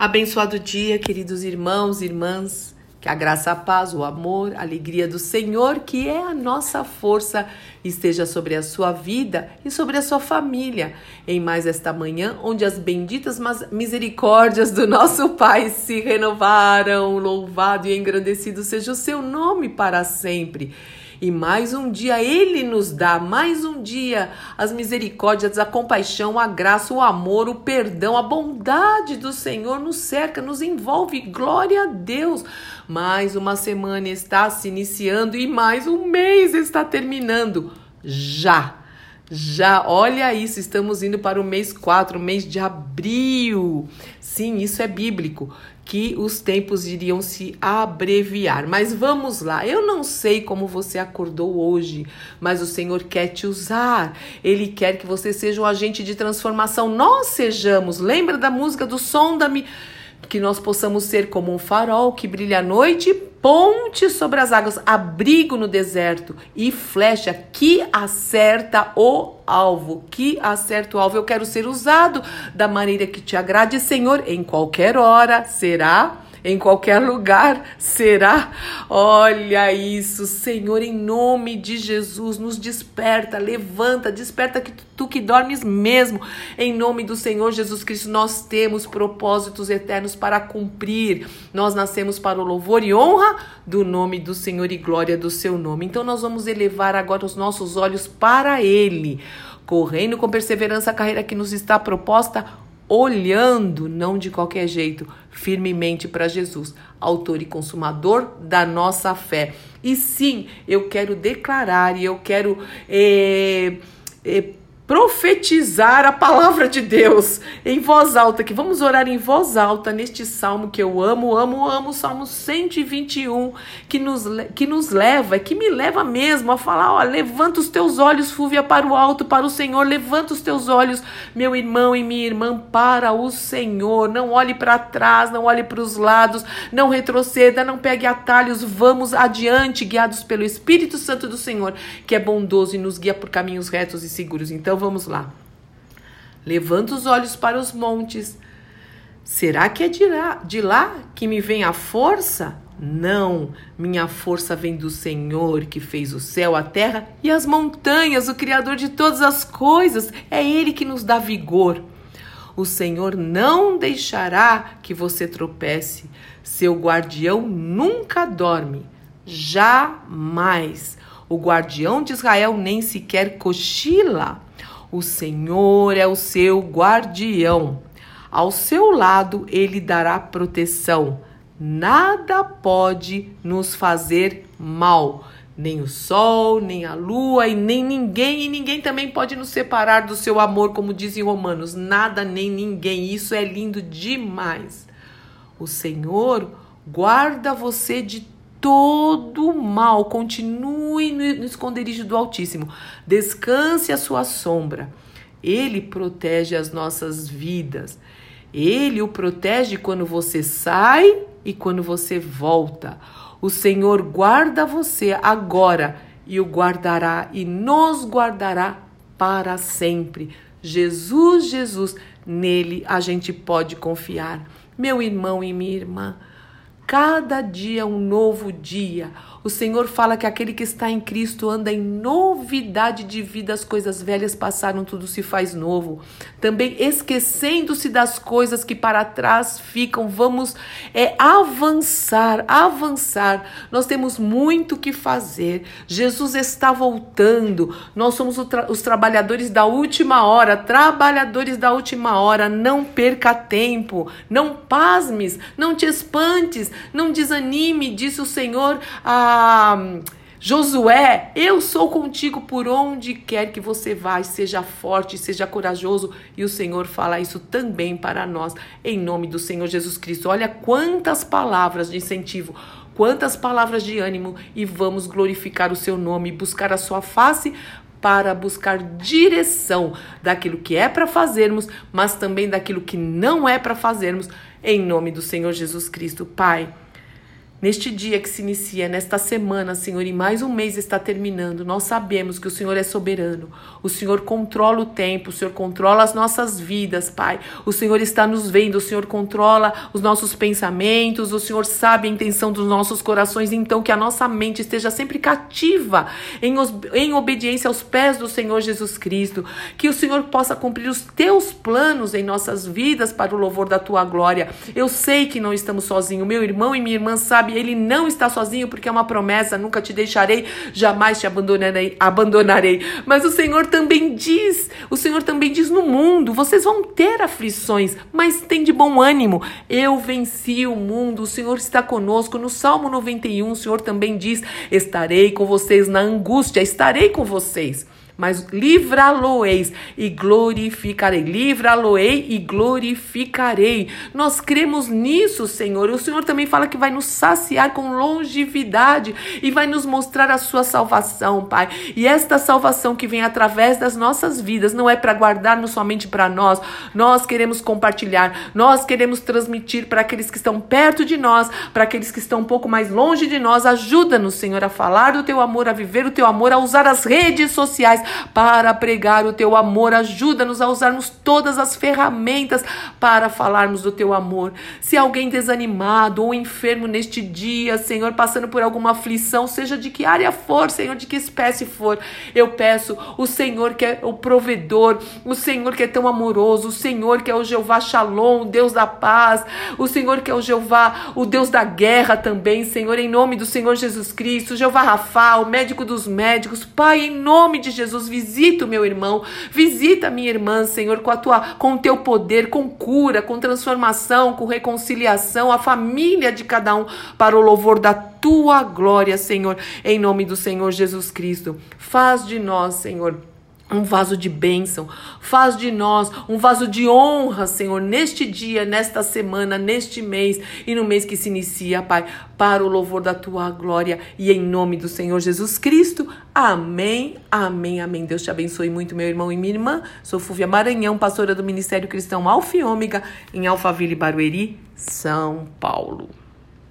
Abençoado dia, queridos irmãos e irmãs. Que a graça, a paz, o amor, a alegria do Senhor, que é a nossa força, esteja sobre a sua vida e sobre a sua família. Em mais esta manhã, onde as benditas misericórdias do nosso Pai se renovaram, louvado e engrandecido seja o seu nome para sempre. E mais um dia Ele nos dá, mais um dia, as misericórdias, a compaixão, a graça, o amor, o perdão, a bondade do Senhor nos cerca, nos envolve. Glória a Deus! Mais uma semana está se iniciando e mais um mês está terminando. Já! Já, olha isso, estamos indo para o mês 4, o mês de abril. Sim, isso é bíblico, que os tempos iriam se abreviar. Mas vamos lá, eu não sei como você acordou hoje, mas o Senhor quer te usar. Ele quer que você seja um agente de transformação. Nós sejamos. Lembra da música do Som da Mi que nós possamos ser como um farol que brilha à noite, ponte sobre as águas, abrigo no deserto e flecha que acerta o alvo, que acerta o alvo. Eu quero ser usado da maneira que te agrade, Senhor, em qualquer hora será em qualquer lugar será. Olha isso, Senhor, em nome de Jesus, nos desperta, levanta, desperta que tu que dormes mesmo. Em nome do Senhor Jesus Cristo, nós temos propósitos eternos para cumprir. Nós nascemos para o louvor e honra do nome do Senhor e glória do seu nome. Então nós vamos elevar agora os nossos olhos para ele, correndo com perseverança a carreira que nos está proposta olhando, não de qualquer jeito, firmemente para Jesus, autor e consumador da nossa fé. E sim, eu quero declarar e eu quero é, é, profetizar a palavra de Deus em voz alta, que vamos orar em voz alta neste salmo que eu amo, amo, amo, Salmo 121, que nos, que nos leva, que me leva mesmo a falar, ó, levanta os teus olhos, Fúvia, para o alto, para o Senhor, levanta os teus olhos, meu irmão e minha irmã, para o Senhor, não olhe para trás, não olhe para os lados, não retroceda, não pegue atalhos, vamos adiante, guiados pelo Espírito Santo do Senhor, que é bondoso e nos guia por caminhos retos e seguros. Então, vamos lá. Levanta os olhos para os montes. Será que é de lá, de lá que me vem a força? Não, minha força vem do Senhor que fez o céu, a terra e as montanhas, o Criador de todas as coisas. É Ele que nos dá vigor. O Senhor não deixará que você tropece. Seu guardião nunca dorme. Jamais. O guardião de Israel nem sequer cochila. O Senhor é o seu guardião. Ao seu lado ele dará proteção. Nada pode nos fazer mal. Nem o sol, nem a lua, e nem ninguém, e ninguém também pode nos separar do seu amor, como dizem Romanos. Nada nem ninguém. Isso é lindo demais. O Senhor guarda você de todo mal. Continue no esconderijo do Altíssimo. Descanse a sua sombra. Ele protege as nossas vidas. Ele o protege quando você sai e quando você volta. O Senhor guarda você agora e o guardará e nos guardará para sempre. Jesus, Jesus, nele a gente pode confiar. Meu irmão e minha irmã, cada dia um novo dia. O Senhor fala que aquele que está em Cristo anda em novidade de vida, as coisas velhas passaram, tudo se faz novo. Também esquecendo-se das coisas que para trás ficam, vamos é avançar, avançar. Nós temos muito que fazer. Jesus está voltando. Nós somos tra os trabalhadores da última hora, trabalhadores da última hora. Não perca tempo, não pasmes, não te espantes, não desanime, disse o Senhor. Ah, Josué, eu sou contigo por onde quer que você vá, seja forte, seja corajoso. E o Senhor fala isso também para nós, em nome do Senhor Jesus Cristo. Olha quantas palavras de incentivo, quantas palavras de ânimo, e vamos glorificar o seu nome, buscar a sua face para buscar direção daquilo que é para fazermos, mas também daquilo que não é para fazermos, em nome do Senhor Jesus Cristo. Pai. Neste dia que se inicia, nesta semana, Senhor, e mais um mês está terminando, nós sabemos que o Senhor é soberano. O Senhor controla o tempo, o Senhor controla as nossas vidas, Pai. O Senhor está nos vendo, o Senhor controla os nossos pensamentos, o Senhor sabe a intenção dos nossos corações. Então, que a nossa mente esteja sempre cativa, em, em obediência aos pés do Senhor Jesus Cristo. Que o Senhor possa cumprir os teus planos em nossas vidas para o louvor da tua glória. Eu sei que não estamos sozinhos. Meu irmão e minha irmã sabem sabe? Ele não está sozinho porque é uma promessa, nunca te deixarei, jamais te abandonarei, abandonarei. Mas o Senhor também diz, o Senhor também diz no mundo, vocês vão ter aflições, mas tem de bom ânimo. Eu venci o mundo, o Senhor está conosco. No Salmo 91, o Senhor também diz: "Estarei com vocês na angústia, estarei com vocês" mas livrá-lo-eis e glorificarei. Livrá-lo-ei e glorificarei. Nós cremos nisso, Senhor. O Senhor também fala que vai nos saciar com longevidade e vai nos mostrar a sua salvação, Pai. E esta salvação que vem através das nossas vidas não é para guardar-nos somente para nós. Nós queremos compartilhar, nós queremos transmitir para aqueles que estão perto de nós, para aqueles que estão um pouco mais longe de nós. Ajuda-nos, Senhor, a falar do teu amor, a viver o teu amor, a usar as redes sociais para pregar o teu amor. Ajuda-nos a usarmos todas as ferramentas para falarmos do teu amor. Se alguém desanimado ou enfermo neste dia, Senhor, passando por alguma aflição, seja de que área for, Senhor, de que espécie for, eu peço o Senhor que é o provedor, o Senhor que é tão amoroso, o Senhor que é o Jeová Shalom, o Deus da paz, o Senhor que é o Jeová, o Deus da guerra também, Senhor, em nome do Senhor Jesus Cristo, Jeová Rafa, o médico dos médicos, Pai, em nome de Jesus Jesus, visita o meu irmão, visita a minha irmã, Senhor, com a tua com o teu poder, com cura, com transformação, com reconciliação, a família de cada um para o louvor da tua glória, Senhor, em nome do Senhor Jesus Cristo. Faz de nós, Senhor, um vaso de bênção. Faz de nós um vaso de honra, Senhor, neste dia, nesta semana, neste mês e no mês que se inicia, Pai, para o louvor da tua glória e em nome do Senhor Jesus Cristo. Amém, amém, amém. Deus te abençoe muito, meu irmão e minha irmã. Sou Fúvia Maranhão, pastora do Ministério Cristão Alfa e Ômega, em Alphaville, Barueri, São Paulo.